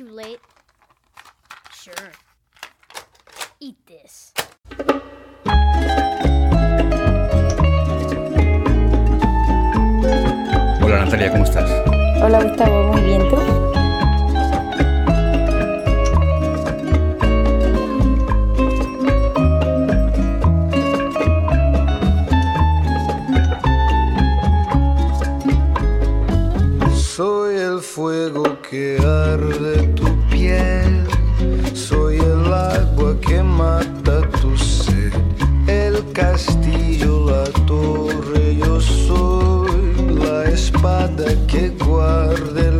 too late? Sure. Eat this. Hola Natalia, ¿cómo estás? Hola Gustavo, muy bien, ¿tú? Soy el fuego que arde soy el agua que mata tu sed, el castillo, la torre, yo soy la espada que guarda el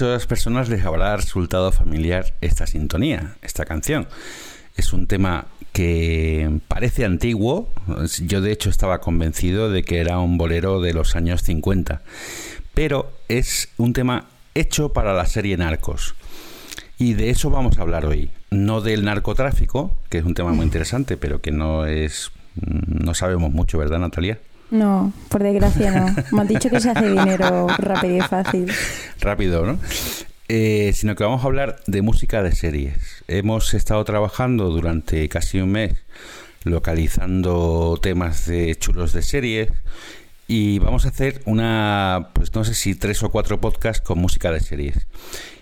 muchas personas les habrá resultado familiar esta sintonía, esta canción. Es un tema que parece antiguo. Yo de hecho estaba convencido de que era un bolero de los años 50. Pero es un tema hecho para la serie Narcos. Y de eso vamos a hablar hoy. No del narcotráfico, que es un tema muy interesante, pero que no es... No sabemos mucho, ¿verdad, Natalia? No, por desgracia no. Me han dicho que se hace dinero rápido y fácil. rápido, ¿no? Eh, sino que vamos a hablar de música de series. Hemos estado trabajando durante casi un mes localizando temas de chulos de series y vamos a hacer una, pues no sé si tres o cuatro podcasts con música de series.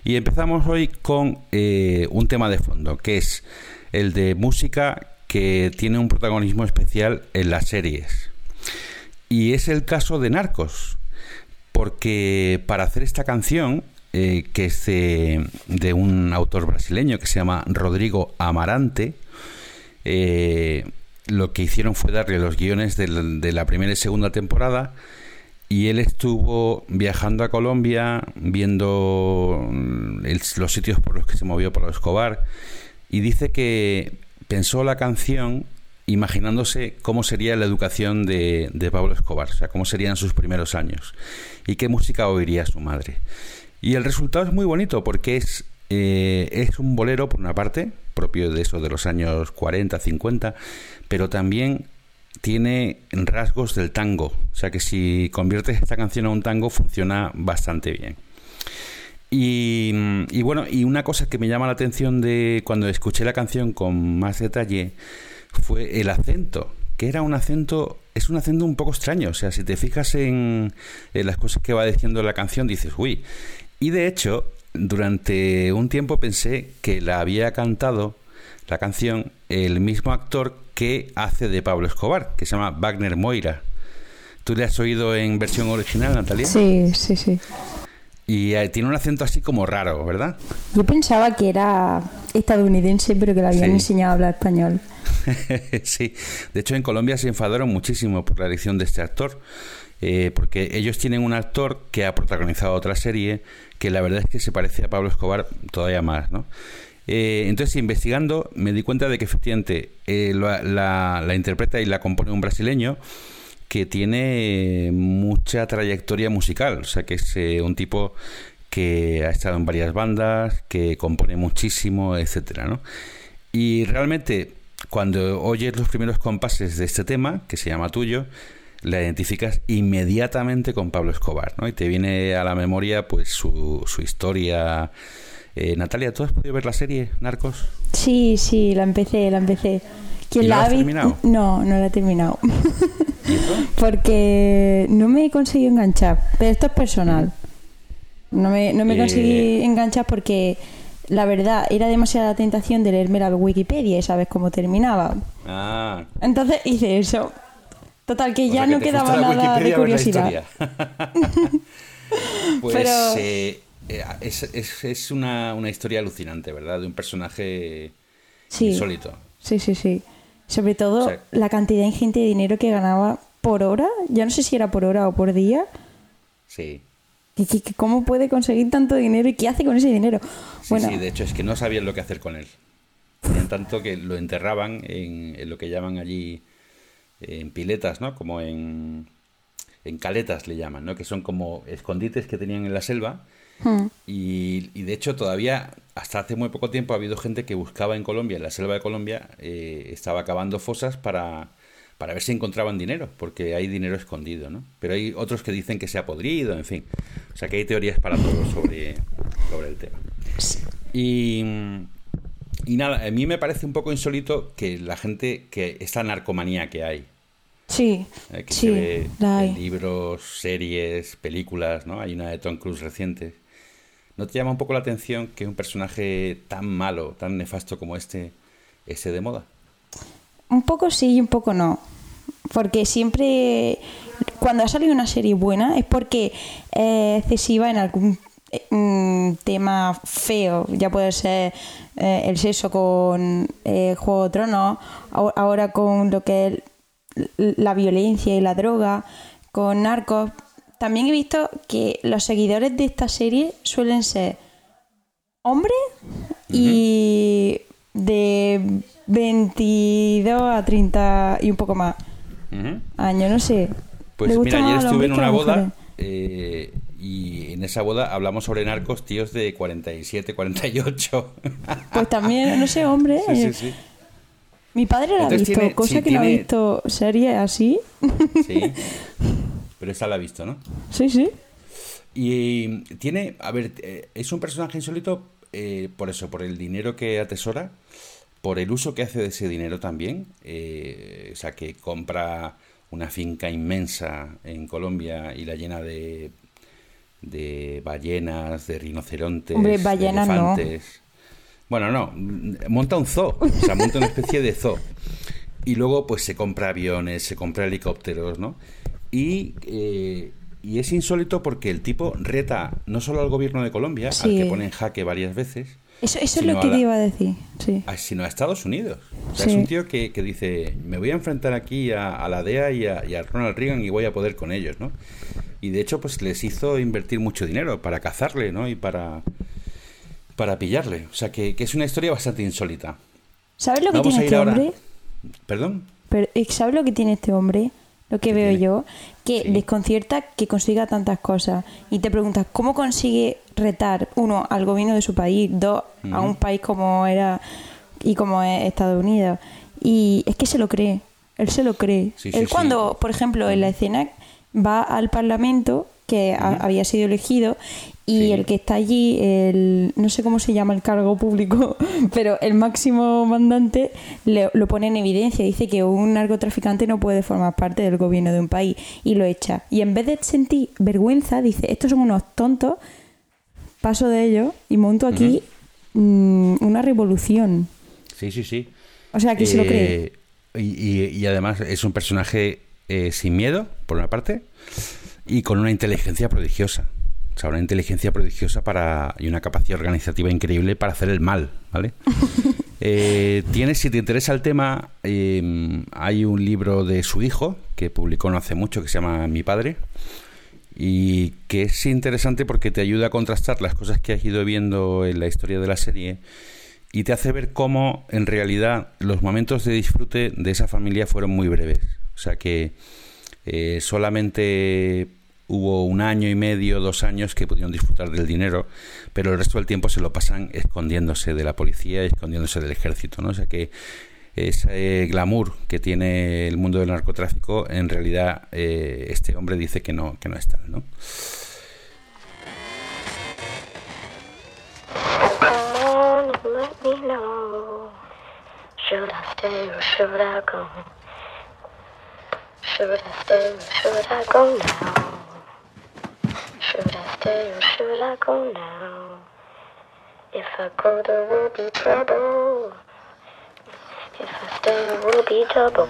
Y empezamos hoy con eh, un tema de fondo, que es el de música que tiene un protagonismo especial en las series. Y es el caso de Narcos, porque para hacer esta canción, eh, que es de, de, un autor brasileño que se llama Rodrigo Amarante, eh, lo que hicieron fue darle los guiones de la, de la primera y segunda temporada y él estuvo viajando a Colombia, viendo los sitios por los que se movió Pablo Escobar, y dice que pensó la canción imaginándose cómo sería la educación de, de, Pablo Escobar, o sea, cómo serían sus primeros años y qué música oiría su madre. Y el resultado es muy bonito porque es, eh, es un bolero, por una parte, propio de eso de los años 40, 50, pero también tiene rasgos del tango. O sea que si conviertes esta canción a un tango funciona bastante bien. Y, y, bueno, y una cosa que me llama la atención de cuando escuché la canción con más detalle fue el acento, que era un acento, es un acento un poco extraño. O sea, si te fijas en, las cosas que va diciendo la canción, dices, uy. Y de hecho, durante un tiempo pensé que la había cantado la canción el mismo actor que hace de Pablo Escobar, que se llama Wagner Moira. ¿Tú le has oído en versión original, Natalia? Sí, sí, sí. Y eh, tiene un acento así como raro, ¿verdad? Yo pensaba que era estadounidense, pero que le habían sí. enseñado a hablar español. sí, de hecho en Colombia se enfadaron muchísimo por la elección de este actor, eh, porque ellos tienen un actor que ha protagonizado otra serie que la verdad es que se parece a Pablo Escobar todavía más, ¿no? Eh, entonces, investigando, me di cuenta de que efectivamente eh, la, la, la, interpreta y la compone un brasileño que tiene mucha trayectoria musical, o sea que es eh, un tipo que ha estado en varias bandas, que compone muchísimo, etcétera, ¿no? Y realmente, cuando oyes los primeros compases de este tema, que se llama Tuyo, la identificas inmediatamente con Pablo Escobar, ¿no? Y te viene a la memoria, pues, su, su historia eh, Natalia, ¿tú has podido ver la serie Narcos? Sí, sí, la empecé, la empecé. ¿Quién la, la ha terminado? No, no la he terminado. Porque no me he conseguido enganchar. Pero esto es personal. No me, no me eh... conseguí enganchar porque la verdad era demasiada tentación de leerme la Wikipedia y sabes cómo terminaba. Ah. Entonces hice eso. Total, que O ya que no quedaba la nada de Wikipedia la curiosidad. pues Pero- eh, eh, es, es- es una, una historia alucinante, ¿verdad? De un personaje Sí. insólito. Sí, sí, sí. Sobre todo O sea- la cantidad ingente de dinero que ganaba por hora. Ya no sé si era por hora o por día. Sí. ¿Y que- que ¿Cómo puede conseguir tanto dinero y qué hace con ese dinero? Sí, bueno, sí, de hecho es que no sabían lo que hacer con él. En tanto que lo enterraban en, en lo que llaman allí en piletas, ¿no? Como en, en caletas le llaman, ¿no? Que son como escondites que tenían en la selva. hmm, Y, y de hecho todavía, hasta hace muy poco tiempo, ha habido gente que buscaba en Colombia, en la selva de Colombia, eh, estaba cavando fosas para, para ver si encontraban dinero, porque hay dinero escondido, ¿no? Pero hay otros que dicen que se ha podrido, en fin. O sea que hay teorías para todo sobre, sobre el tema. Y, y nada, a mí me parece un poco insólito que la gente, que esta narcomanía que hay, sí, eh, que sí, se ve la en hay. libros, series, películas, ¿no? Hay una de Tom Cruise reciente. ¿No te llama un poco la atención que un personaje tan malo, tan nefasto como este, esté de moda? Un poco sí y un poco no. Porque siempre, cuando ha salido una serie buena, es porque es excesiva en algún mm, tema feo. Ya puede ser eh, el sexo con eh, Juego de Tronos, ahora- con lo que es la violencia y la droga, con narcos. También he visto que los seguidores de esta serie suelen ser hombres y de 22 a 30 y un poco más años, no sé. Pues mira, ayer estuve en una boda eh, y en esa boda hablamos sobre narcos tíos de 47, 48. Pues también, no sé, hombre. sí, sí, sí. Mi padre la ha Entonces visto, tiene- cosa sí, que no ha visto series así. Sí. Pero esta la ha visto, ¿no? sí, sí. Y tiene, a ver, eh, es un personaje insólito eh, por eso, por el dinero que atesora, por el uso que hace de ese dinero también. eh, o sea, que compra una finca inmensa en Colombia y la llena de, de ballenas, de rinocerontes, Hombre, de ballenas no. elefantes. Bueno, no, monta un zoo, o sea, monta una especie de zoo. Y luego, pues se compra aviones, se compra helicópteros, ¿no? Y, eh, y es insólito porque el tipo reta no solo al gobierno de Colombia, Sí. al que pone en jaque varias veces, Eso, eso es lo que a la- te iba a decir. Sí. a- sino a Estados Unidos. O sea, Sí. es un tío que, que dice, me voy a enfrentar aquí a, a la DEA y a, y a Ronald Reagan y voy a poder con ellos, ¿no? Y de hecho, pues les hizo invertir mucho dinero para cazarle, ¿no? Y para, para pillarle. O sea, que, que es una historia bastante insólita. ¿Sabes lo que Vamos tiene este ahora. hombre? ¿Perdón? Pero, eh, ¿Sabes lo que tiene este hombre? Lo que ¿Qué veo tiene? yo, que Sí. desconcierta que consiga tantas cosas. Y te preguntas, ¿cómo consigue retar, uno, al gobierno de su país, dos, a un país como era y como es Estados Unidos? Y es que se lo cree, él se lo cree. Sí, él sí. cuando, por ejemplo, en la escena va al Parlamento, que ha- había sido elegido, y Sí. el que está allí, el, no sé cómo se llama el cargo público, pero el máximo mandante le- lo pone en evidencia. Dice que un narcotraficante no puede formar parte del gobierno de un país y lo echa. Y en vez de sentir vergüenza, dice, estos son unos tontos, paso de ellos y monto aquí mm, una revolución. Sí, sí, sí. O sea, que se lo cree. Eh, Y, y- y además es un personaje eh, sin miedo, por una parte, y con una inteligencia prodigiosa. O sea, una inteligencia prodigiosa para y una capacidad organizativa increíble para hacer el mal, ¿vale? Eh, tienes, si te interesa el tema, eh, hay un libro de su hijo que publicó no hace mucho que se llama Mi padre y que es interesante porque te ayuda a contrastar las cosas que has ido viendo en la historia de la serie y te hace ver cómo en realidad los momentos de disfrute de esa familia fueron muy breves. O sea que eh, solamente hubo un año y medio, dos años que pudieron disfrutar del dinero, pero el resto del tiempo se lo pasan escondiéndose de la policía escondiéndose del ejército. ¿no? O sea que ese glamour que tiene el mundo del narcotráfico, en realidad eh, este hombre dice que no, que no es tal. ¿no? Should I stay should I go now? Should I stay or should I go now? If I go, there will be trouble. If I stay, there will be trouble.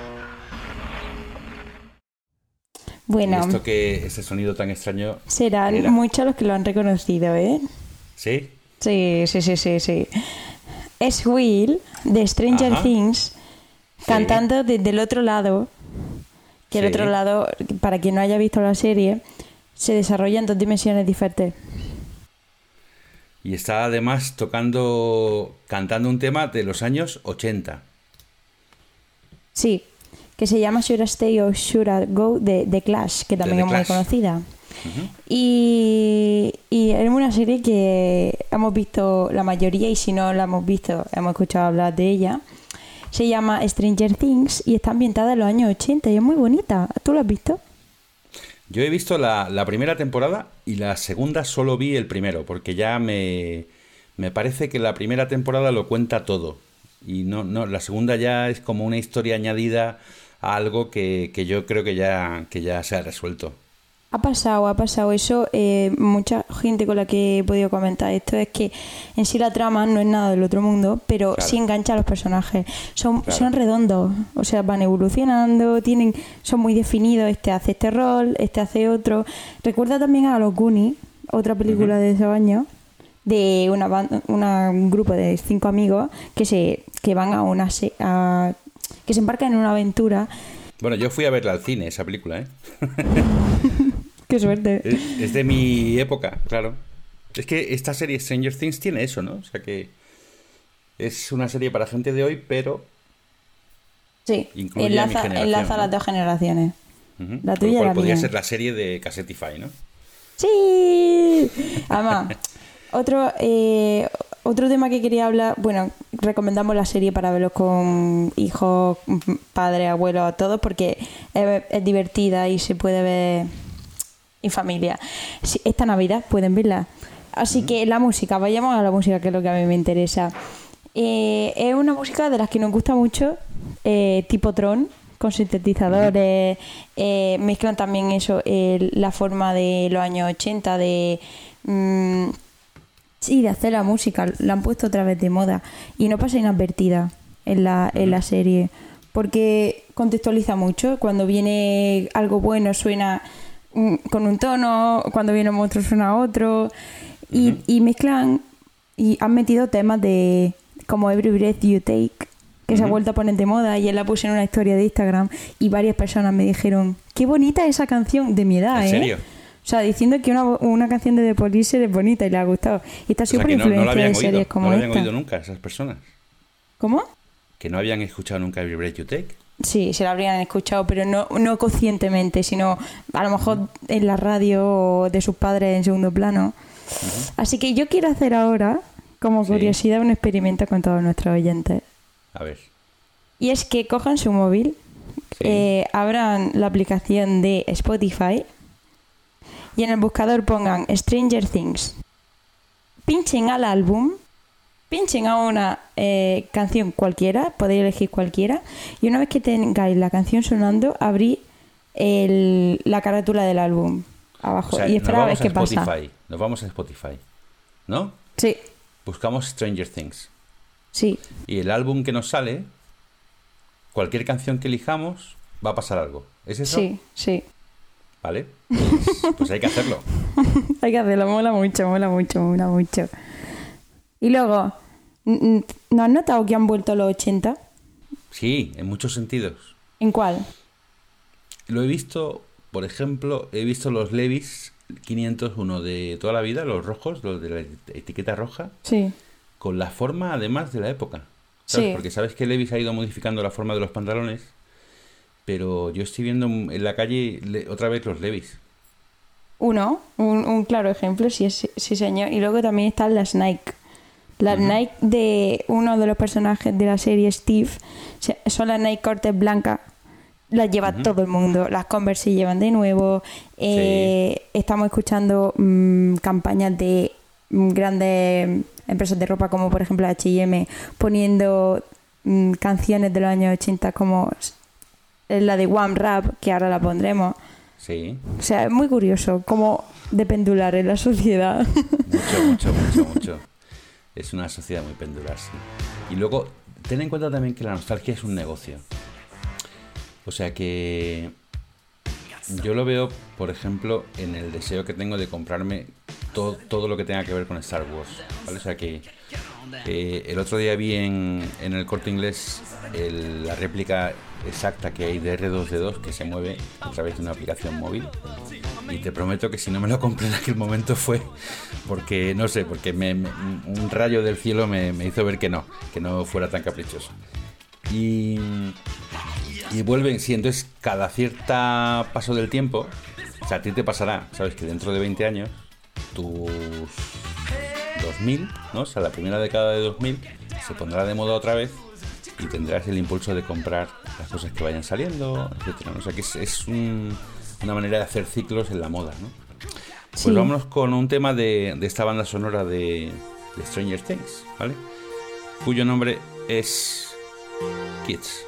Bueno, esto que ese sonido tan extraño. serán era. muchos los que lo han reconocido, ¿eh? ¿Sí? Sí, sí, sí, sí, sí. Es Will de Stranger Ajá. Things cantando desde el otro lado. Que el Sí. otro lado, para quien no haya visto la serie, se desarrolla en dos dimensiones diferentes. Y está además tocando, cantando un tema de los años 80. Sí, que se llama Should I Stay or Should I Go de The Clash, que también The es muy Clash. conocida. y, y es una serie que hemos visto la mayoría y si no la hemos visto, hemos escuchado hablar de ella. Se llama Stranger Things y está ambientada en los años 80 y es muy bonita. ¿Tú la has visto? Yo he visto la, la primera temporada y la segunda solo vi el primero, porque ya me, me parece que la primera temporada lo cuenta todo. Y no, no, la segunda ya es como una historia añadida a algo que, que yo creo que ya, que ya se ha resuelto. Ha pasado, ha pasado eso. eh, mucha gente con la que he podido comentar esto es que en sí la trama no es nada del otro mundo, pero Claro. sí engancha a los personajes. Son, Claro. son redondos, o sea, van evolucionando, tienen, son muy definidos. Este hace este rol, este hace otro. Recuerda también a Los Goonies, otra película de esos años, de una, ban- una- un grupo de cinco amigos que se que van a una se- a- que se embarcan en una aventura. Bueno, yo fui a verla al cine, esa película, ¿eh? Qué suerte. Es, es de mi época, claro. Es que esta serie Stranger Things tiene eso, ¿no? O sea que es una serie para gente de hoy, pero Sí, Incluye a mi enlaza, generación, enlaza ¿no? las dos generaciones. ujú, La con tuya lo y cual la podría mía. ser la serie de Cassetify, ¿no? Sí. Además, otro, eh, otro tema que quería hablar, bueno, recomendamos la serie para verlo con hijos, padres, abuelos, todos, porque es, es divertida y se puede ver en familia. Esta Navidad pueden verla. Así que la música, vayamos a la música, que es lo que a mí me interesa. Eh, es una música de las que nos gusta mucho, eh, tipo Tron, con sintetizadores. eh, mezclan también eso, la forma de los años 80, de. mm, sí, de hacer la música. La han puesto otra vez de moda. Y no pasa inadvertida en la, en la serie. Porque contextualiza mucho. Cuando viene algo bueno suena con un tono, cuando viene un monstruo suena otro. Y, y mezclan y han metido temas de como Every Breath You Take, que se ha vuelto a poner de moda y él la puse en una historia de Instagram y varias personas me dijeron, qué bonita esa canción de mi edad, ¿En ¿eh? serio? O sea, diciendo que una, una canción de The Police es bonita y le ha gustado. Y está O sea súper no, no habían de series oído, como no la habían esta. oído nunca esas personas. ¿Cómo? Que no habían escuchado nunca Every Breath You Take. Sí, se la habrían escuchado, pero no, no conscientemente, sino a lo mejor en la radio o de sus padres en segundo plano. Así que yo quiero hacer ahora, como Sí. curiosidad, un experimento con todos nuestros oyentes. A ver. Y es que cojan su móvil, Sí. eh, abran la aplicación de Spotify y en el buscador pongan Stranger Things. Pinchen al álbum, pinchen a una eh, canción cualquiera, podéis elegir cualquiera, y una vez que tengáis la canción sonando, abrí el- la carátula del álbum abajo O sea, y esperad a ver qué pasa. Nos vamos a Spotify. ¿No? Sí, Buscamos Stranger Things. sí, Y el álbum que nos sale, cualquier canción que elijamos, va a pasar algo. ¿Es eso? sí, sí. ¿Vale? Pues, pues hay que hacerlo. Hay que hacerlo, mola mucho, mola mucho, mola mucho. Y luego, ¿no has notado que han vuelto los 80? Sí, en muchos sentidos. ¿En cuál? Lo he visto, por ejemplo, he visto los Levis 501 de toda la vida, los rojos, los de la etiqueta roja, Sí. con la forma además de la época. ¿sabes? Sí. Porque sabes que Levis ha ido modificando la forma de los pantalones, pero yo estoy viendo en la calle le- otra vez los Levis. Uno, un, un claro ejemplo, sí, es- sí señor. Y luego también están las Nike. Las Nike de uno de los personajes de la serie, Steve, son las Nike cortes blancas. Las lleva todo el mundo. Las Converse se llevan de nuevo. Eh, Estamos escuchando mm, campañas de mm, grandes empresas de ropa como por ejemplo H&M poniendo mm, canciones de los años 80 como s- la de One Rap, que ahora la pondremos. Sí, O sea, es muy curioso cómo de pendular en la sociedad. mucho, mucho, mucho, mucho. Es una sociedad muy pendular. Y luego, ten en cuenta también que la nostalgia es un negocio. O sea que Yo lo veo, por ejemplo, en el deseo que tengo de comprarme todo, todo lo que tenga que ver con Star Wars. O sea que eh, el otro día vi en, en el corte inglés la réplica exacta que hay de R2D2 que se mueve a través de una aplicación móvil. Y te prometo que si no me lo compré en aquel momento fue porque, no sé, porque me- me- un rayo del cielo me, me hizo ver que no, que no fuera tan caprichoso. Y, y vuelven, sí, entonces cada cierta paso del tiempo, o sea, a ti te pasará, sabes que dentro de 20 años, tus 2000, ¿no? O sea, la primera década de 2000 se pondrá de moda otra vez y tendrás el impulso de comprar las cosas que vayan saliendo, etcétera. O sea, que es, es un- una manera de hacer ciclos en la moda, ¿no? Pues Sí. vámonos con un tema de, de esta banda sonora de, de Stranger Things, ¿vale? Cuyo nombre es Kids.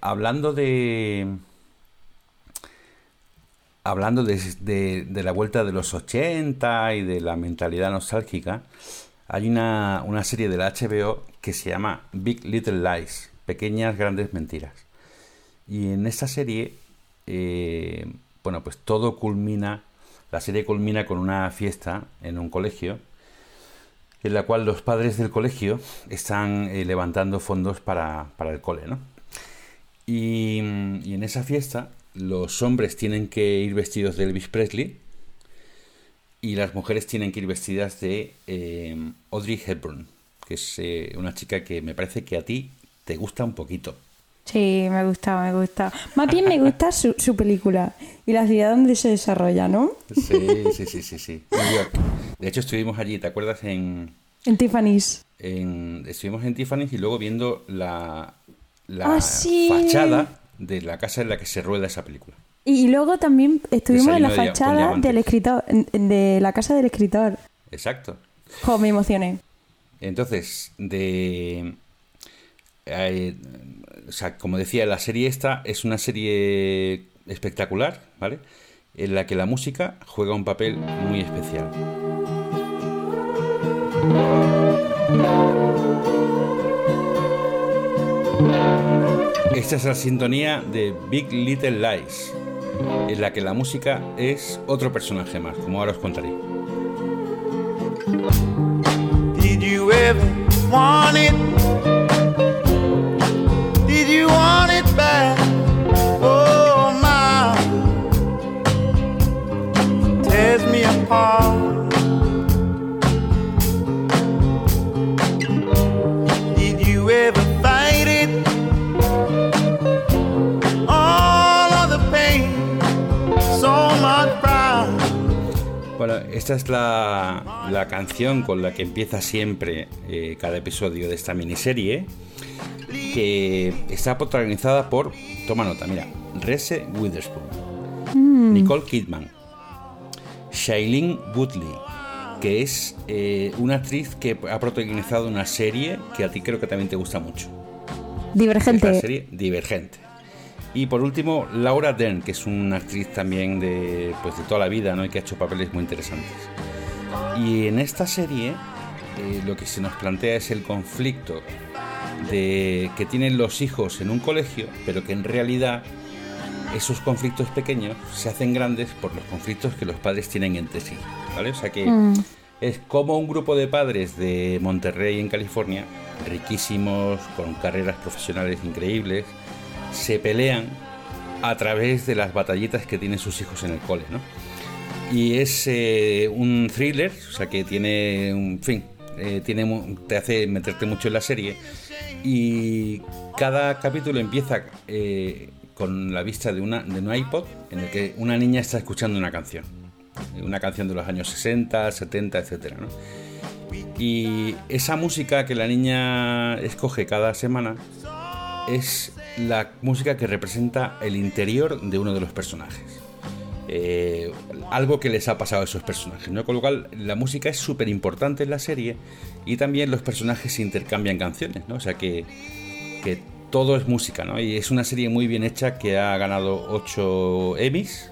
Hablando de. Hablando de la vuelta de los 80 y de la mentalidad nostálgica, hay una, una serie de la HBO que se llama Big Little Lies, Pequeñas Grandes Mentiras. Y en esta serie, eh, bueno, pues todo culmina, la serie culmina con una fiesta en un colegio, en la cual los padres del colegio están eh, levantando fondos para, para el cole, ¿no? Y, y en esa fiesta los hombres tienen que ir vestidos de Elvis Presley y las mujeres tienen que ir vestidas de eh, Audrey Hepburn, que es eh, una chica que me parece que a ti te gusta un poquito. Sí, me gusta, me gusta. Más bien me gusta su, su película y la ciudad donde se desarrolla, ¿no? Sí, sí, sí, sí, sí. New York. De hecho, estuvimos allí, ¿te acuerdas? En, En Tiffany's. en- estuvimos en Tiffany's y luego viendo la, la Ah, sí. fachada de la casa en la que se rueda esa película. Y luego también estuvimos en la de fachada del escritor, de la casa del escritor. Exacto. Jo, me emocioné. Entonces, de. eh, o sea, como decía, la serie esta es una serie espectacular, ¿vale? En la que la música juega un papel muy especial. Esta es la sintonía de Big Little Lies, en la que la música es otro personaje más, como ahora os contaré. Did you ever want it? Did you want it back? Oh my, tears me apart. Esta es la, la canción con la que empieza siempre eh, cada episodio de esta miniserie, que está protagonizada por, toma nota, mira, Reese Witherspoon, Nicole Kidman, Shailene Woodley, que es eh, una actriz que ha protagonizado una serie que a ti creo que también te gusta mucho. Es la Divergente. serie Divergente. Y por último, Laura Dern, que es una actriz también de, pues, de toda la vida, ¿no? Y que ha hecho papeles muy interesantes. Y en esta serie, eh, lo que se nos plantea es el conflicto de que tienen los hijos en un colegio, pero que en realidad esos conflictos pequeños se hacen grandes por los conflictos que los padres tienen entre sí. ¿Vale? O sea que es como un grupo de padres de Monterrey, en California, riquísimos, con carreras profesionales increíbles, se pelean a través de las batallitas que tienen sus hijos en el cole, ¿no? Y es eh, un thriller, o sea que tiene un fin, eh, te hace meterte mucho en la serie. Y cada capítulo empieza eh, con la vista de, una, de un iPod en el que una niña está escuchando una canción. Una canción de los años 60, 70, etcétera, ¿no? Y esa música que la niña escoge cada semana es la música que representa el interior de uno de los personajes. Eh, algo que les ha pasado a esos personajes, ¿no? Con lo cual, la música es súper importante en la serie y también los personajes intercambian canciones, ¿no? O sea que, que todo es música, ¿no? Y es una serie muy bien hecha que ha ganado 8 Emmys,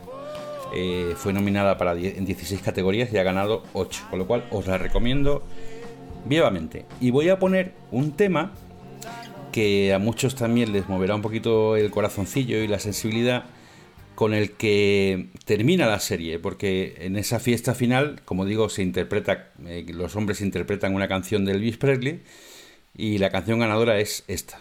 eh, fue nominada para die- en 16 categorías y ha ganado 8, con lo cual os la recomiendo vivamente. Y voy a poner un tema que a muchos también les moverá un poquito el corazoncillo y la sensibilidad con el que termina la serie, porque en esa fiesta final, como digo, se interpreta, eh, los hombres interpretan una canción de Elvis Presley y la canción ganadora es esta.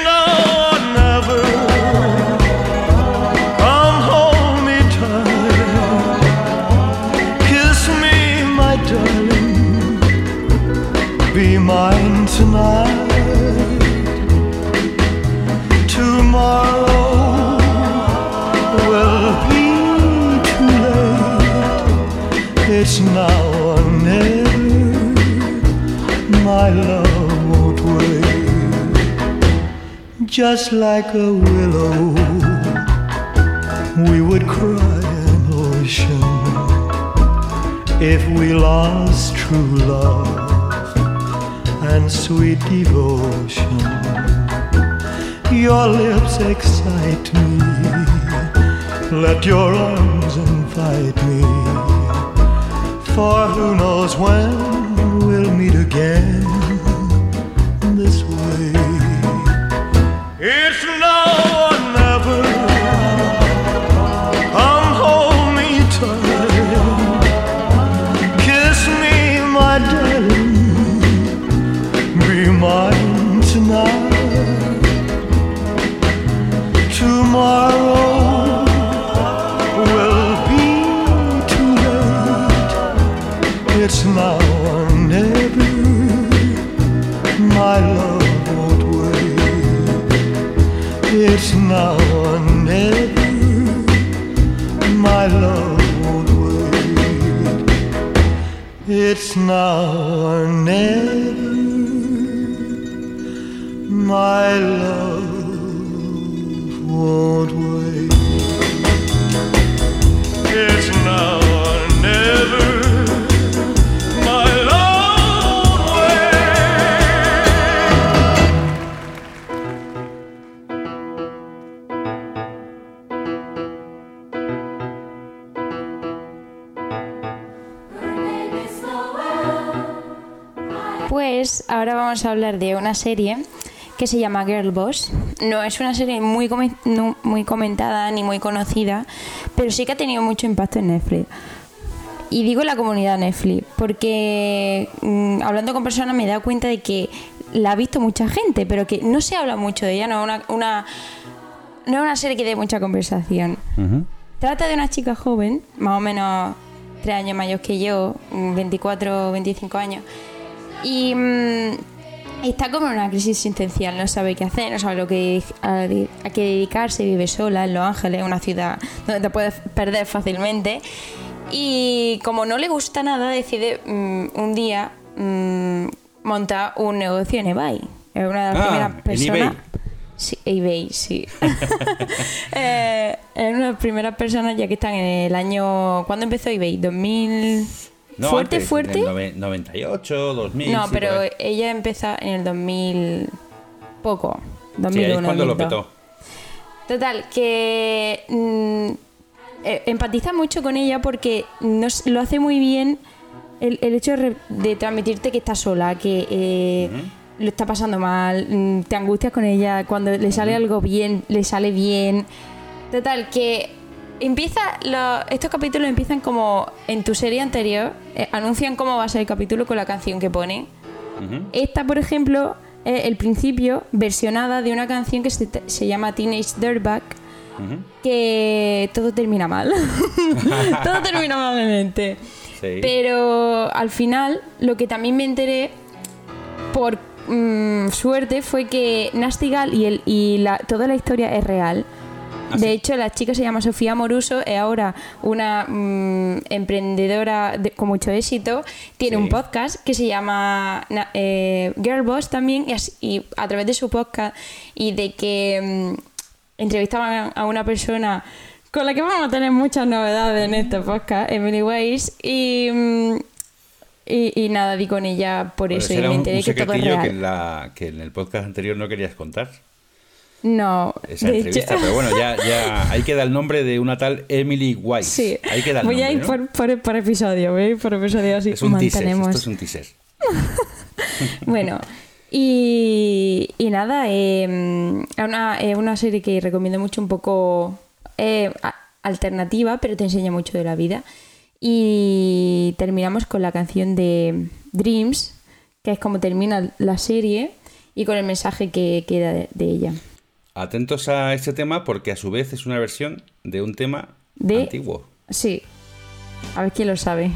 Tomorrow will be too late. It's now or never. My love won't wait. Just like a willow, we would cry an ocean if we lost true love and sweet devotion. Your lips excite me. Let your arms invite me. For who knows when we'll meet again this way. It's now or never, vamos a hablar de una serie que se llama Girl Boss. No es una serie muy, no muy comentada ni muy conocida, pero sí que ha tenido mucho impacto en Netflix. Y digo la comunidad Netflix, porque mm, hablando con personas me he dado cuenta de que la ha visto mucha gente, pero que no se habla mucho de ella, no es una, una, no es una serie que dé mucha conversación. Trata de una chica joven, más o menos tres años mayor que yo, mm, 24 o 25 años, y mm, está como en una crisis existencial, no sabe qué hacer, no sabe lo que, a, a qué dedicarse, vive sola en Los Ángeles, una ciudad donde te puedes perder fácilmente. Y como no le gusta nada, decide mm, un día mm, montar un negocio en eBay. Es una de las Ah, primeras personas. eBay. Sí, eBay, sí. eh, es una de las primeras personas ya que están en el año. ¿Cuándo empezó eBay? ¿2000? No, ¿Fuerte, antes, fuerte? en el nove- 98, 2000. No, sí, pero ella empieza en el 2000. Poco. Sí, 2001. ahí es cuando lo 2002. petó. Total, que mm, eh, empatiza mucho con ella porque nos, lo hace muy bien el, el hecho de transmitirte que está sola, que eh, lo está pasando mal, mm, te angustias con ella, cuando le sale algo bien, le sale bien. Total, que empieza lo- estos capítulos empiezan como en tu serie anterior, eh, anuncian cómo va a ser el capítulo con la canción que ponen. Esta, por ejemplo, es el principio versionada de una canción que se, se llama Teenage Dirtbag, que todo termina mal. todo termina malmente. Sí. Pero al final, lo que también me enteré por mm, suerte fue que Nasty Gal y, el, y la, toda la historia es real. ¿Ah, de hecho, la chica se llama Sofía Moruso, es ahora una mm, emprendedora de- con mucho éxito. Tiene Sí. un podcast que se llama eh, Girl Boss también, y, así- y a través de su podcast y de que mm, entrevistaban a una persona con la que vamos a tener muchas novedades en este podcast, Emily Weiss, y, mm, y, y nada, di con ella por Pues eso, y me enteré que todo es secretillo real. que en, la, que en el podcast anterior no querías contar. No, Esa de hecho- entrevista, pero bueno, ya, ya ahí queda el nombre de una tal Emily Weiss. Sí, Ahí queda el voy nombre, a ir ¿no? por, por, por episodio, voy a ir por episodio así Es un teaser, esto es un teaser. Bueno, y, y nada, eh, es una, una serie que recomiendo mucho, un poco eh, alternativa, pero te enseña mucho de la vida. Y terminamos con la canción de Dreams, que es como termina la serie, y con el mensaje que queda de, de ella. Atentos a este tema porque a su vez es una versión de un tema De- antiguo. Sí, a ver quién lo sabe.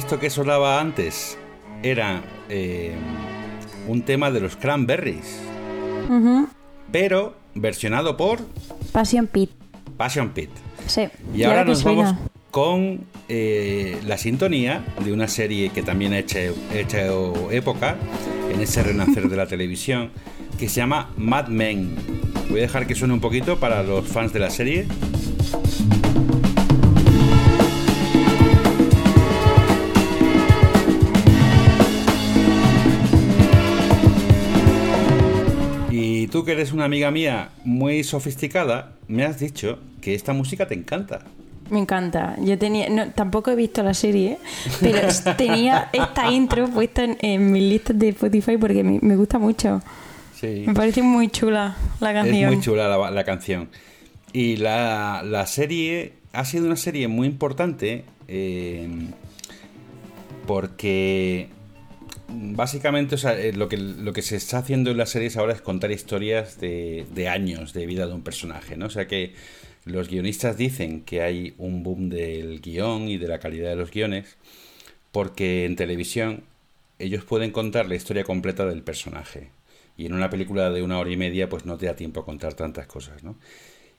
Esto que sonaba antes era eh, un tema de los Cranberries, pero versionado por Passion Pit. Passion Pit. Sí. Y ahora nos suena? vamos con eh, la sintonía de una serie que también ha hecho, ha hecho época en ese renacer de la televisión, que se llama Mad Men. Voy a dejar que suene un poquito para los fans de la serie. Tú que eres una amiga mía muy sofisticada, me has dicho que esta música te encanta. Me encanta. Yo tenía, no, tampoco he visto la serie, pero tenía esta intro puesta en, en mis listas de Spotify porque me, me gusta mucho. Sí. Me parece muy chula la canción. Es muy chula la, la canción. Y la, la serie ha sido una serie muy importante eh, porque básicamente o sea, eh, lo, que, se está haciendo en las series ahora es contar historias de, de años de vida de un personaje. ¿no? O sea que los guionistas dicen que hay un boom del guion y de la calidad de los guiones porque en televisión ellos pueden contar la historia completa del personaje. Y en una película de una hora y media, pues no te da tiempo a contar tantas cosas, ¿no?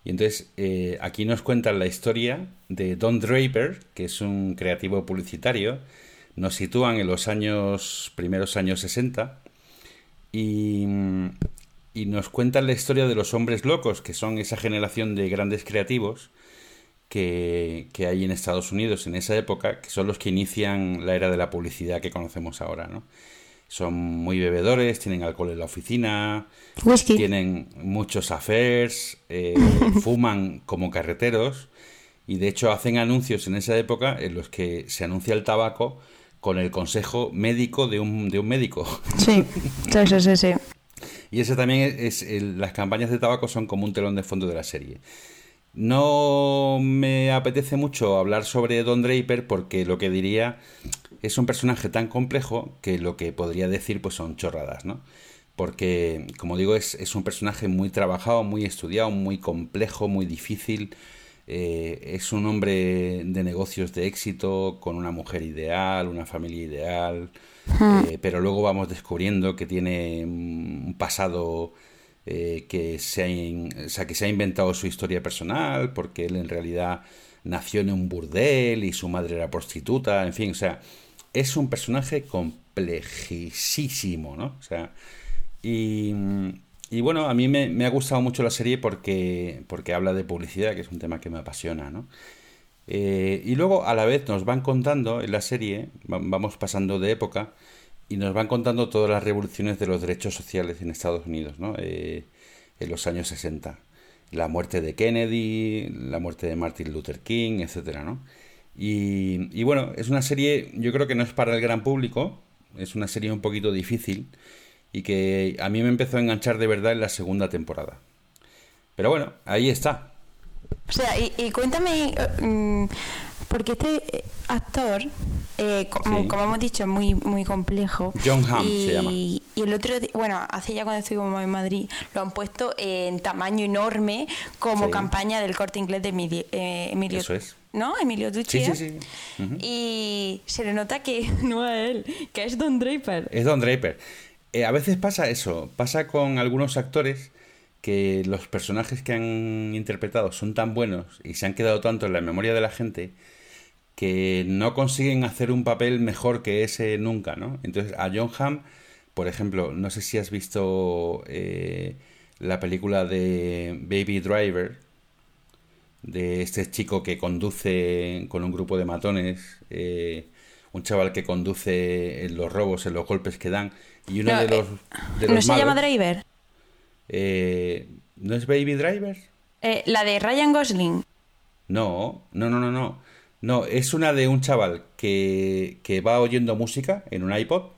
Y entonces eh, aquí nos cuentan la historia de Don Draper, que es un creativo publicitario. Nos sitúan en los años, primeros años 60. Y, y nos cuentan la historia de los hombres locos, que son esa generación de grandes creativos que, que hay en Estados Unidos en esa época, que son los que inician la era de la publicidad que conocemos ahora, ¿no? Son muy bebedores, tienen alcohol en la oficina, Whisky. tienen muchos affairs, eh, fuman como carreteros y de hecho hacen anuncios en esa época en los que se anuncia el tabaco con el consejo médico de un, de un médico. Sí, sí, sí, sí, sí. Y ese también es, el- las campañas de tabaco son como un telón de fondo de la serie. No me apetece mucho hablar sobre Don Draper porque lo que diría es un personaje tan complejo que lo que podría decir pues son chorradas, ¿no? Porque, como digo, es, es un personaje muy trabajado, muy estudiado, muy complejo, muy difícil. Eh, es un hombre de negocios de éxito, con una mujer ideal, una familia ideal, eh, pero luego vamos descubriendo que tiene un pasado eh, que, se ha, in- o sea, que se ha inventado su historia personal, porque él en realidad nació en un burdel y su madre era prostituta, en fin, o sea, es un personaje complejísimo, ¿no? O sea, y, y bueno, a mí me, ha gustado mucho la serie porque, porque habla de publicidad, que es un tema que me apasiona, ¿no? Eh, y luego a la vez nos van contando en la serie, va- vamos pasando de época, y nos van contando todas las revoluciones de los derechos sociales en Estados Unidos, ¿no? Eh, en los años 60. La muerte de Kennedy, la muerte de Martin Luther King, etcétera, ¿no? Y, y bueno, es una serie, yo creo que no es para el gran público, es una serie un poquito difícil y que a mí me empezó a enganchar de verdad en la segunda temporada. Pero bueno, ahí está. O sea, y, y cuéntame, eh, mm, porque este eh, actor, eh, como, Sí. como hemos dicho, es muy, muy complejo. John Hamm y, se llama. Y el otro, di- bueno, hace ya cuando estuvimos en Madrid, lo han puesto en tamaño enorme como Sí. campaña del corte inglés de Emilio. eh, Emilio Eso es. ¿No? Emilio Tucci. Sí, sí, sí. Y se le nota que no es él, que es Don Draper. Es Don Draper. Eh, a veces pasa eso, pasa con algunos actores que los personajes que han interpretado son tan buenos y se han quedado tanto en la memoria de la gente que no consiguen hacer un papel mejor que ese nunca, ¿no? Entonces, a John Hamm, por ejemplo, no sé si has visto eh, la película de Baby Driver, de este chico que conduce con un grupo de matones, eh, un chaval que conduce en los robos, en los golpes que dan, y uno No, de eh, los, de ¿No los se llama Driver? eh, ¿No es Baby Driver? Eh, la de Ryan Gosling. No, no, no, no, no. No, es una de un chaval que, que va oyendo música en un iPod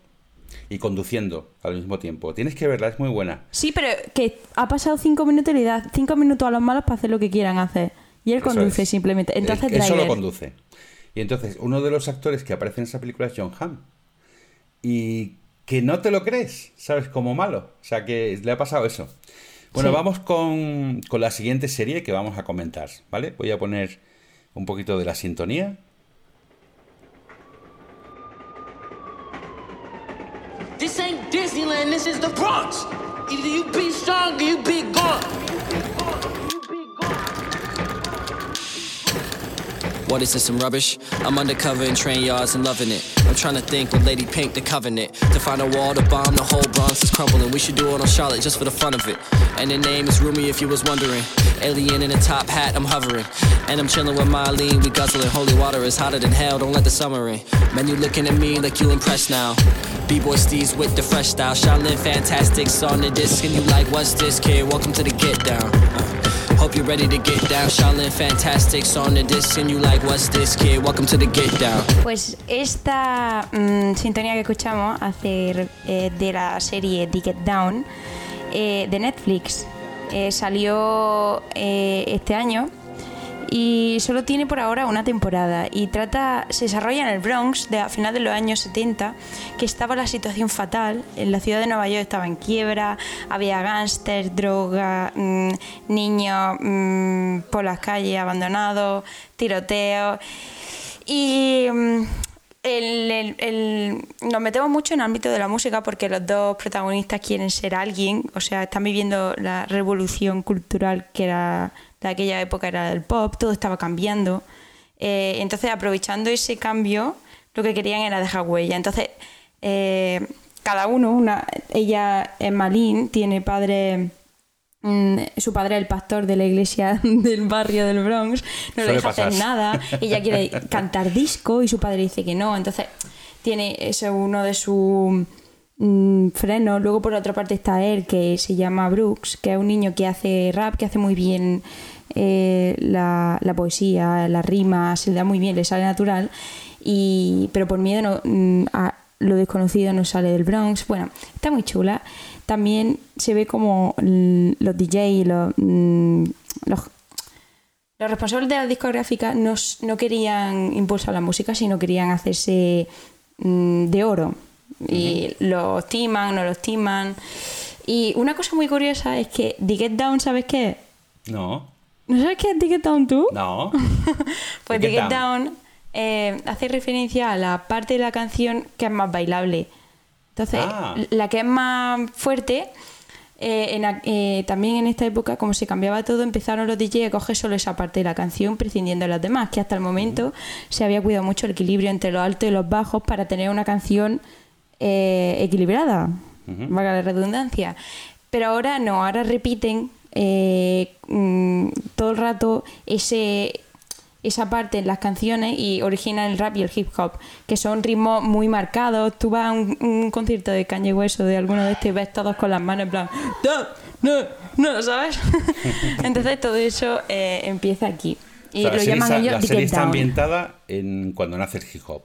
y conduciendo al mismo tiempo. Tienes que verla, es muy buena. Sí, pero que ha pasado cinco minutos y le da cinco minutos a los malos para hacer lo que quieran hacer. Y él Eso conduce es. simplemente. Entonces, él, él solo conduce. Y entonces, uno de los actores que aparece en esa película es John Hamm. Y que no te lo crees, ¿sabes? Como malo. O sea, que le ha pasado eso. Bueno, vamos con, con, la siguiente serie que vamos a comentar, ¿vale? Voy a poner un poquito de la sintonía. This ain't Disneyland, this is the Bronx. You be strong you be gone. What is this, some rubbish? I'm undercover in train yards and loving it. I'm trying to think with Lady Pink, the covenant. To find a wall to bomb, the whole Bronx is crumbling. We should do it on Charlotte just for the fun of it. And the name is Roomy if you was wondering. Alien in a top hat, I'm hovering. And I'm chilling with Marlene, we guzzling. Holy water is hotter than hell, don't let the summer in. Man, you looking at me like you impressed now. B-boy Steve's with the fresh style. Shaolin Fantastics on the disc, and you like, what's this, kid? Welcome to the get down. Uh, Hope you're ready to get down. Shaolin Fantastics on the disc, and you like, what's this, kid? Welcome to the get down. Pues esta mm, sintonía que escuchamos hace eh, de la serie The Get Down eh, de Netflix. Eh, salió este año y solo tiene por ahora una temporada y trata se desarrolla en el Bronx de a final de los años 70 que estaba la situación fatal. En la ciudad de Nueva York estaba en quiebra había gángsters droga mm, niños mm, por las calles abandonados tiroteos y mm, el- el- nos metemos mucho en el ámbito de la música porque los dos protagonistas quieren ser alguien, o sea, están viviendo la revolución cultural que era de aquella época, era el pop, todo estaba cambiando. Eh, entonces, aprovechando ese cambio, lo que querían era dejar huella. Entonces, eh, cada uno, una, ella es Malin, tiene padre Mm, su padre es el pastor de la iglesia del barrio del Bronx, no le deja hacer nada, ella quiere cantar disco y su padre dice que no, entonces tiene ese uno de sus mm, frenos, luego por otra parte está él que se llama Brooks, que es un niño que hace rap, que hace muy bien eh, la, la poesía, la rima, se le da muy bien, le sale natural, y, pero por miedo no, mm, a lo desconocido no sale del Bronx, bueno, está muy chula. También se ve como mm, los DJ, los, mm, los, los responsables de la discográfica no, no querían impulsar la música, sino querían hacerse de oro. Y los timan, no los timan. Y una cosa muy curiosa es que The Get Down, ¿sabes qué? No, ¿No sabes qué es The Get Down tú? no. Pues Down eh, hace referencia a la parte de la canción que es más bailable. Entonces, Ah. la que es más fuerte, eh, en eh, también en esta época, como se cambiaba todo, empezaron los DJ a coger solo esa parte de la canción, prescindiendo de las demás, que hasta el momento se había cuidado mucho el equilibrio entre los altos y los bajos para tener una canción equilibrada, valga la redundancia. Pero ahora no, ahora repiten eh, mm, todo el rato ese esa parte en las canciones y originan el rap y el hip hop, que son ritmos muy marcados. Tú vas a un, un concierto de Kanye West o de alguno de estos y ves todos con las manos en plan, no, no, no, ¿sabes? Entonces todo eso eh, empieza aquí. Y O sea, la lo serie llaman está- ellos la serie está ambientada en cuando nace el hip hop.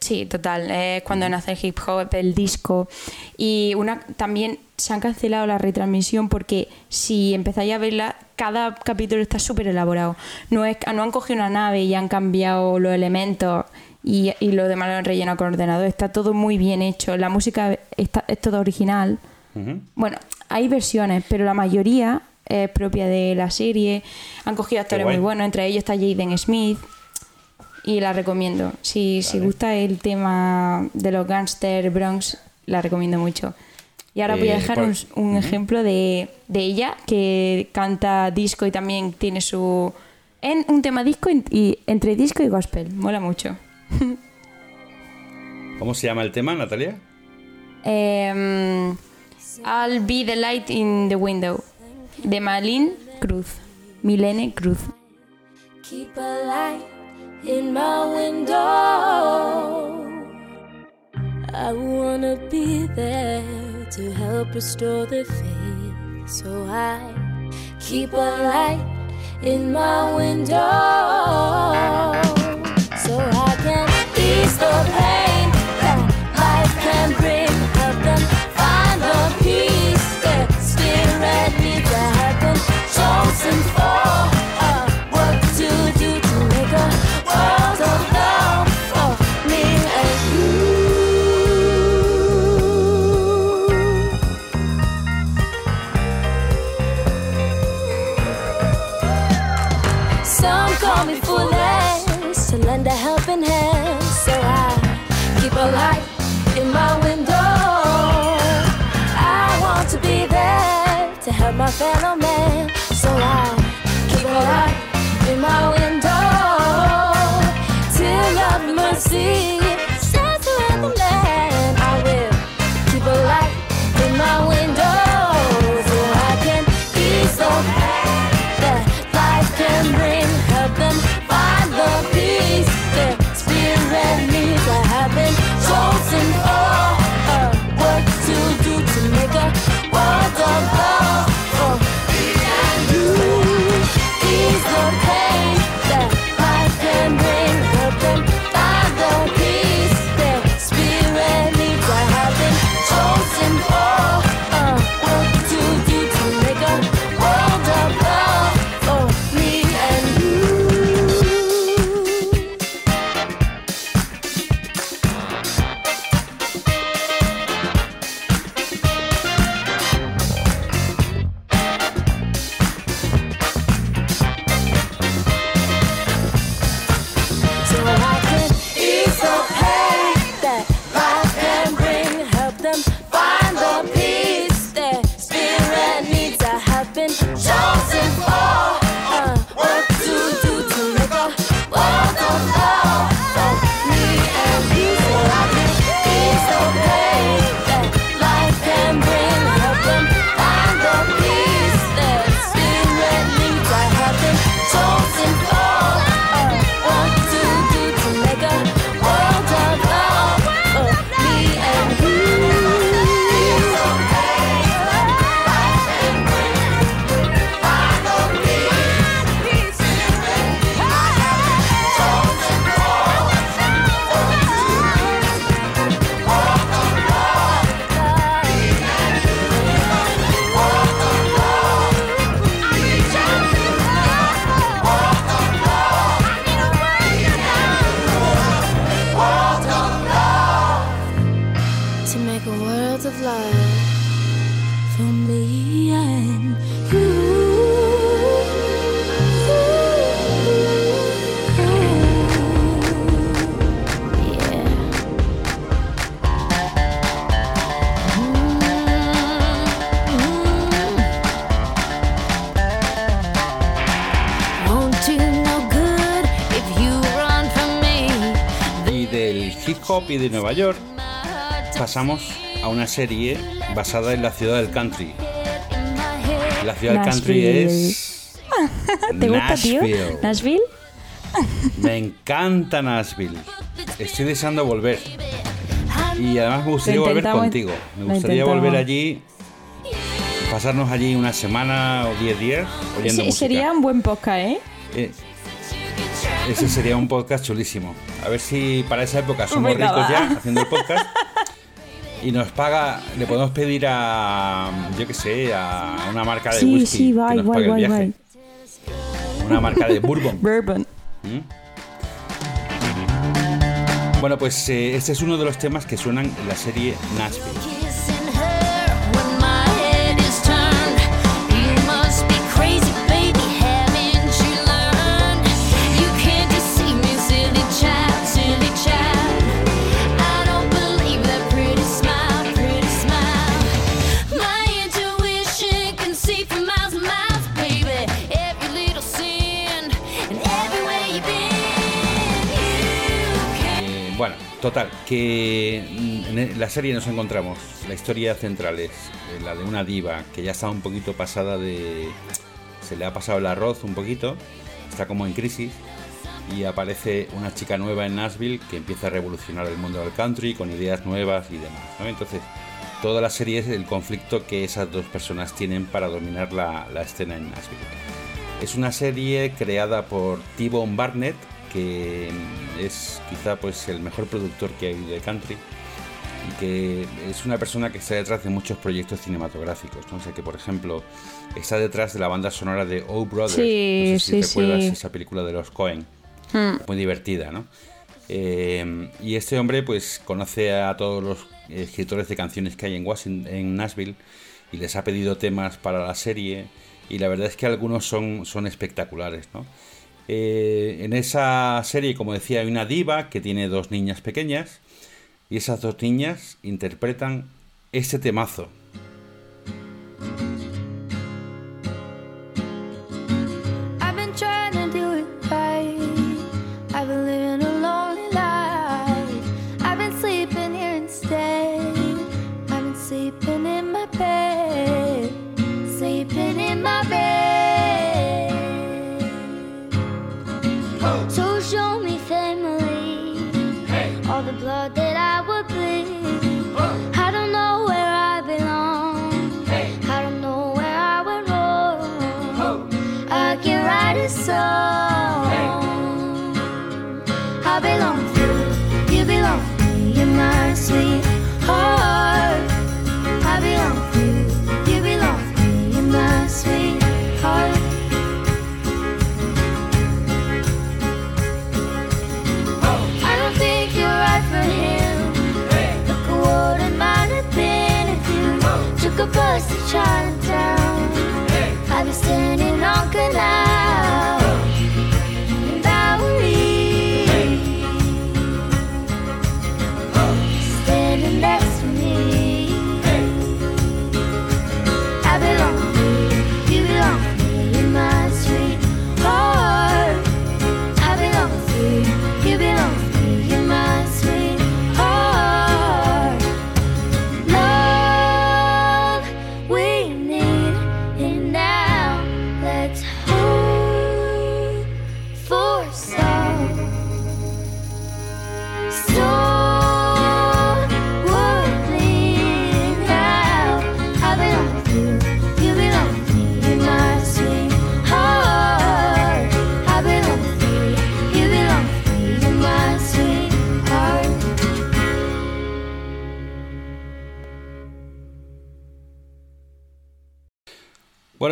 Sí, total. Es cuando nace el hip hop, el disco. Y una también se han cancelado la retransmisión porque si empezáis a verla, cada capítulo está súper elaborado. No, es, no han cogido una nave y han cambiado los elementos y, y lo demás lo han rellenado con ordenador. Está todo muy bien hecho. La música está, es toda original. Bueno, hay versiones, pero la mayoría es propia de la serie. Han cogido actores muy buenos, entre ellos está Jaden Smith. Y la recomiendo. Si, si gusta el tema de los gangster Bronx, la recomiendo mucho. Y ahora voy a Eh, dejar un, un ejemplo de, de ella que canta disco y también tiene su. En un tema disco y, y entre disco y gospel. Mola mucho. ¿Cómo se llama el tema, Natalia? Em, I'll be the light in the window. De Malin Cruz. Milene Cruz. Keep a light in my window. I wanna be there to help restore the faith. So I keep a light in my window. So I can ease the pain helping hand, so I keep a light in my window. I want to be there to help my fellow man, so I keep a light in my window till love mercy. Y de Nueva York pasamos a una serie basada en la ciudad del country. La ciudad del country es ¿Te gusta, tío? Nashville. Me encanta Nashville. Estoy deseando volver. Y además me gustaría volver contigo. Me gustaría volver allí, pasarnos allí una semana o 10 días oyendo Sí, música. sería un buen podcast, ¿eh? Eh, ese sería un podcast chulísimo. A ver si para esa época somos Venga, ricos va. ya haciendo el podcast. Y nos paga, le podemos pedir a, yo qué sé, a una marca de Sí, whisky sí, que guay, nos guay, pague el guay, viaje. guay. Una marca de bourbon. Bourbon. Bueno, pues eh, este es uno de los temas que suenan en la serie Nashville. Total, que en la serie nos encontramos. La historia central es eh, la de una diva que ya está un poquito pasada de. Se le ha pasado el arroz un poquito, está como en crisis. Y aparece una chica nueva en Nashville que empieza a revolucionar el mundo del country con ideas nuevas y demás. ¿no? Entonces, toda la serie es el conflicto que esas dos personas tienen para dominar la, la escena en Nashville. Es una serie creada por T-Bone Barnett, que es quizá pues el mejor productor que hay de country y que es una persona que está detrás de muchos proyectos cinematográficos. ¿no? O sea que, por ejemplo, está detrás de la banda sonora de Oh Brothers. Sí, no sé si sí, recuerdas sí. esa película de los Cohen. Hmm. Muy divertida, ¿no? Eh, y este hombre pues conoce a todos los escritores de canciones que hay en Washington, en Nashville y les ha pedido temas para la serie y la verdad es que algunos son, son espectaculares, ¿no? Eh, en esa serie, como decía, hay una diva que tiene dos niñas pequeñas y esas dos niñas interpretan ese temazo.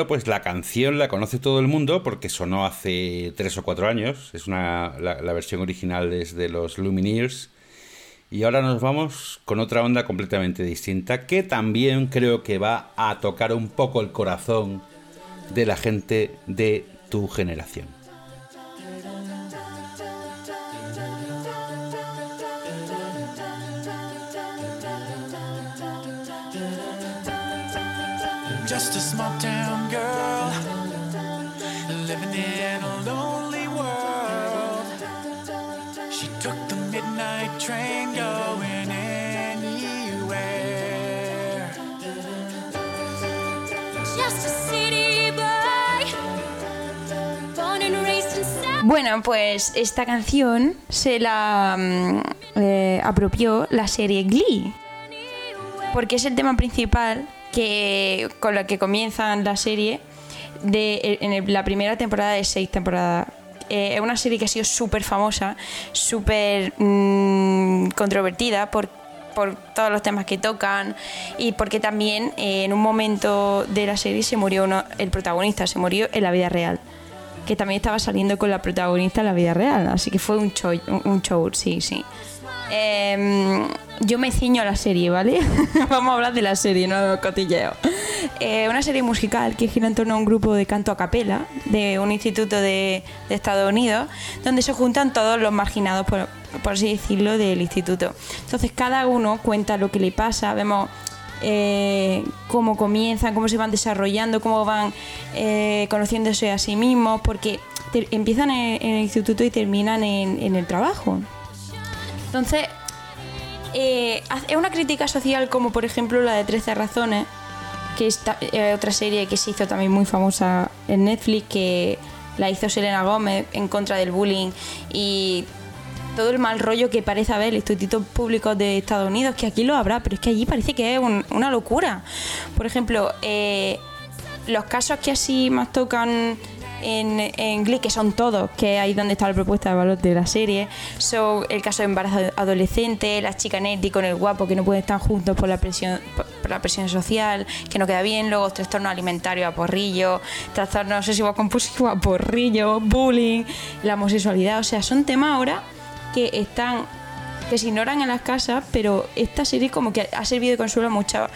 Pues la canción la conoce todo el mundo porque sonó hace tres o cuatro años. Es una, la, versión original es de los Lumineers. Y ahora nos vamos con otra onda completamente distinta que también creo que va a tocar un poco el corazón de la gente de tu generación. Just a girl living in a lonely world. She took the midnight train going anywhere. Just a city boy, born and raised in South. Bueno, pues esta canción se la mm, eh, apropió la serie Glee, porque es el tema principal que con lo que comienzan la serie de, en la primera temporada de seis temporadas. Eh, es una serie que ha sido súper famosa, súper mm, controvertida por, por todos los temas que tocan y porque también eh, en un momento de la serie se murió uno- el protagonista, se murió en la vida real que también estaba saliendo con la protagonista en la vida real. Así que fue un show, un- un show sí, sí. Em, yo me ciño a la serie, ¿vale? Vamos a hablar de la serie, no de cotilleo. Eh, una serie musical que gira en torno a un grupo de canto a capela de un instituto de, Estados Unidos, donde se juntan todos los marginados, por, por así decirlo, del instituto. Entonces cada uno cuenta lo que le pasa, vemos eh, cómo comienzan, cómo se van desarrollando, cómo van eh, conociéndose a sí mismos, porque empiezan en, en el instituto y terminan en, en el trabajo. Entonces, eh, es una crítica social como por ejemplo la de 13 razones, que es eh, otra serie que se hizo también muy famosa en Netflix, que la hizo Selena Gómez en contra del bullying y todo el mal rollo que parece haber el instituto público de Estados Unidos, que aquí lo habrá, pero es que allí parece que es un- una locura. Por ejemplo, eh, los casos que así más tocan en, en Glee, que son todos, que es ahí donde está la propuesta de valor de la serie, son el caso de embarazo adolescente, la chica Nettie con el guapo que no pueden estar juntos por la presión por, por la presión social, que no queda bien, luego trastornos alimentarios a porrillo, trastornos obsesivos compulsivos a porrillo, bullying, la homosexualidad, o sea, son temas ahora que están que se ignoran en las casas, pero esta serie como que ha servido de consuelo a muchos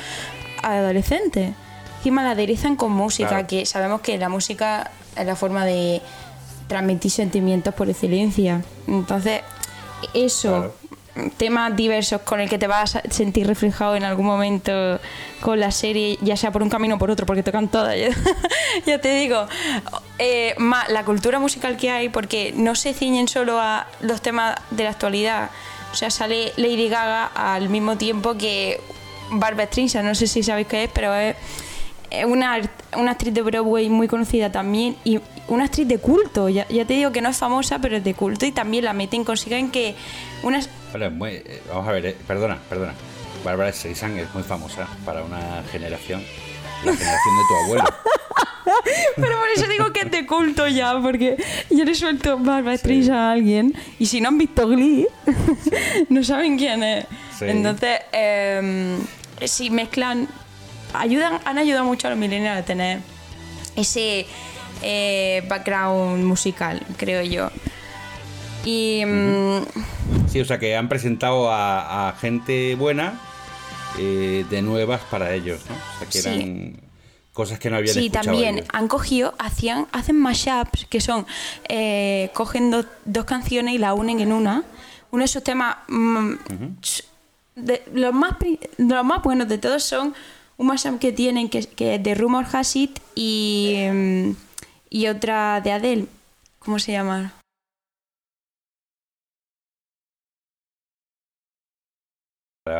adolescentes. Encima la aderezan con música, Claro. que sabemos que la música es la forma de transmitir sentimientos por excelencia. Entonces, eso, temas diversos con el que te vas a sentir reflejado en algún momento con la serie, ya sea por un camino o por otro, porque tocan todas. Ya, te digo, eh, más la cultura musical que hay, porque no se ciñen solo a los temas de la actualidad. O sea, sale Lady Gaga al mismo tiempo que Barbara Streisand, no sé si sabéis qué es, pero es una, art- una actriz de Broadway muy conocida también y una actriz de culto. Ya, ya te digo que no es famosa, pero es de culto y también la meten, consiguen que unas... Muy- eh, vamos a ver, eh, perdona, perdona. Bárbara Streisand es muy famosa para una generación, la generación de tu abuelo. Pero por eso digo que es de culto ya, porque yo le suelto Barbara Streisand a alguien y si no han visto Glee, no saben quién es. Sí. Entonces, eh, si mezclan, ayudan, han ayudado mucho a los millennials a tener ese eh, background musical, creo yo. Y mm, Sí, o sea que han presentado a, a gente buena eh, de nuevas para ellos, ¿no? O sea que Sí. eran cosas que no habían Sí, escuchado también ellos. han cogido, hacían, hacen mashups, que son, eh, cogen dos, dos canciones y la unen en una. Uno de esos temas, mm, de, los, más, los más buenos de todos son un mashup que tienen, que, que es de Rumor Has It y, mm, y otra de Adele. ¿Cómo se llama?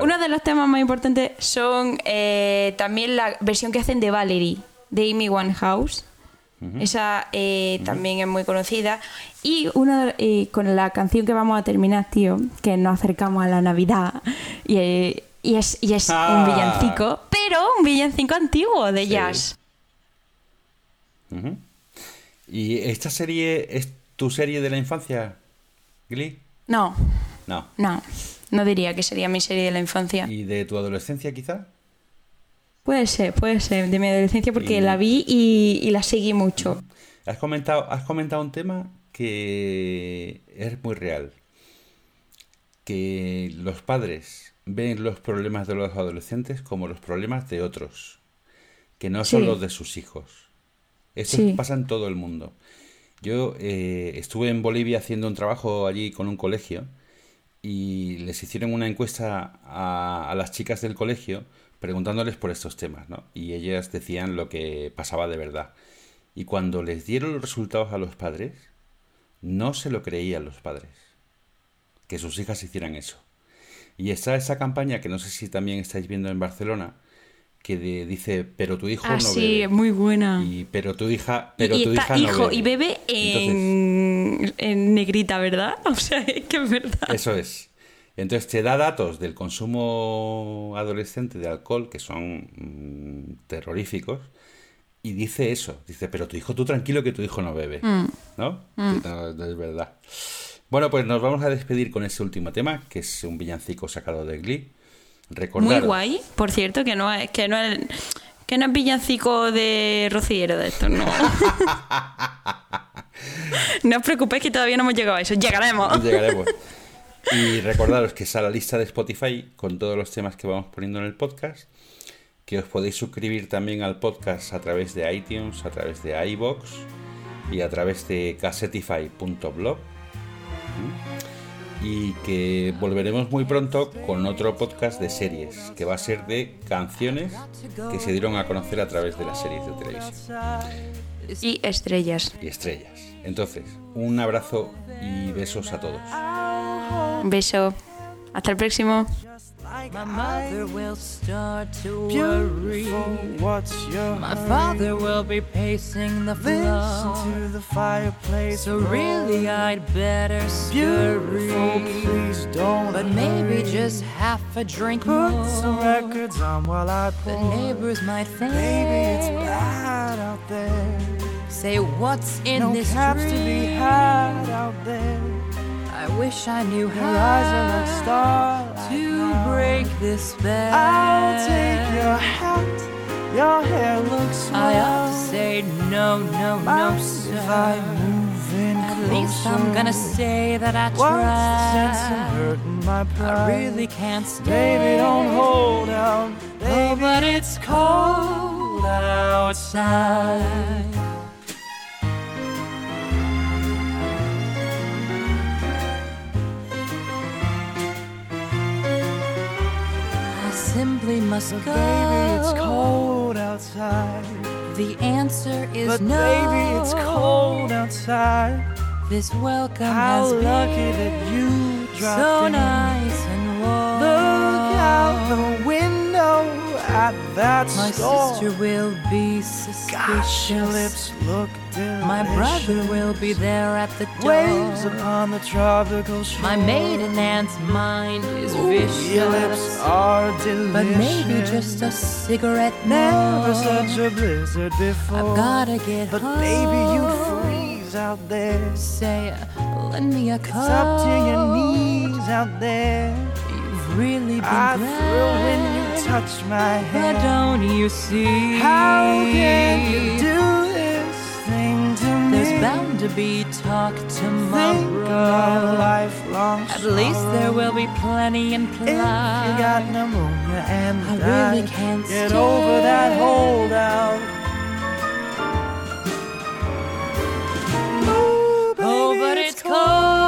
Uno de los temas más importantes son eh, también la versión que hacen de Valerie, de Amy Winehouse. Esa eh, también es muy conocida. Y una, eh, con la canción que vamos a terminar, tío, que nos acercamos a la Navidad. Y, eh, y es, y es Ah. un villancico, pero un villancico antiguo de Sí. jazz. ¿Y esta serie es tu serie de la infancia, Glee? No, No. no, no diría que sería mi serie de la infancia. ¿Y de tu adolescencia quizá? Puede ser, puede ser, de mi adolescencia porque Y- la vi y, y la seguí mucho. Has comentado, has comentado un tema que es muy real. Que los padres ven los problemas de los adolescentes como los problemas de otros, que no son Sí. los de sus hijos. Esto Sí. pasa en todo el mundo. Yo eh, estuve en Bolivia haciendo un trabajo allí con un colegio y les hicieron una encuesta a, a las chicas del colegio preguntándoles por estos temas, ¿no? Y ellas decían lo que pasaba de verdad. Y cuando les dieron los resultados a los padres, no se lo creían los padres. Que sus hijas hicieran eso. Y está esa campaña que no sé si también estáis viendo en Barcelona, que de- dice, pero tu hijo Ah, no sí, bebe. muy buena. Y, pero tu hija, pero y tu está hija no bebe. y bebe en, en negrita, ¿verdad? O sea, es que es verdad. Eso es. Entonces te da datos del consumo adolescente de alcohol que son mm, terroríficos y dice eso. Dice, pero tu hijo, tú tranquilo que tu hijo no bebe. Mm. ¿No? No, no es verdad. Bueno, pues nos vamos a despedir con ese último tema, que es un villancico sacado de Glee. Muy Recordaros, guay, por cierto, que no es, que no es, que no es villancico de rociero de estos, no. no os preocupéis que todavía no hemos llegado a eso. Llegaremos. Llegaremos. Y recordaros que está la lista de Spotify con todos los temas que vamos poniendo en el podcast. Que os podéis suscribir también al podcast a través de iTunes, a través de iBox y a través de cassetify.blog. Y que volveremos muy pronto con otro podcast de series, que va a ser de canciones que se dieron a conocer a través de las series de televisión Y estrellas. y estrellas. Entonces, un abrazo y besos a todos. Un beso. Hasta el próximo. My mother will start to worry. Beautiful, what's your My hurry? father will be pacing the Listen floor. to the fireplace. So really. I'd better Beautiful, scurry. please don't But maybe hurry. just half a drink Put more. some records on while I The neighbors might think. Baby, it's bad out there. Say what's in no this caps to be had out there. I wish I knew Your eyes are like how starlight to now. Break this spell. I'll take your hat. Your hair looks I ought to say no, no, no, Mind sir. if I move in At least I'm gonna say that I What's the sense in tried. hurting my pride? I really can't stay. Baby, don't hold out. Oh, but it's cold outside. Simply must but go. baby, it's cold outside. The answer is But no. baby, it's cold outside. This welcome How has lucky been that you dropped so in. nice and warm. Look out the window at that My store. sister will be Gosh, your suspicious. lips look delicious. My brother will be there at the Waves door. upon the tropical shore. My maiden aunt's mind is Ooh, vicious. Your lips are delicious. But maybe just a cigarette Never more. such a blizzard before. I've gotta get But home. baby, you'd freeze out there. Say, lend me a It's up to your knees out there. You've really been I thrill when touch my hand. But don't you see? How can you do this thing to me? There's bound to be talk tomorrow. Think of lifelong At sorrow. least there will be plenty and plenty. You got pneumonia and I die, really can't get stay. over that hold out. Oh, but it's cold.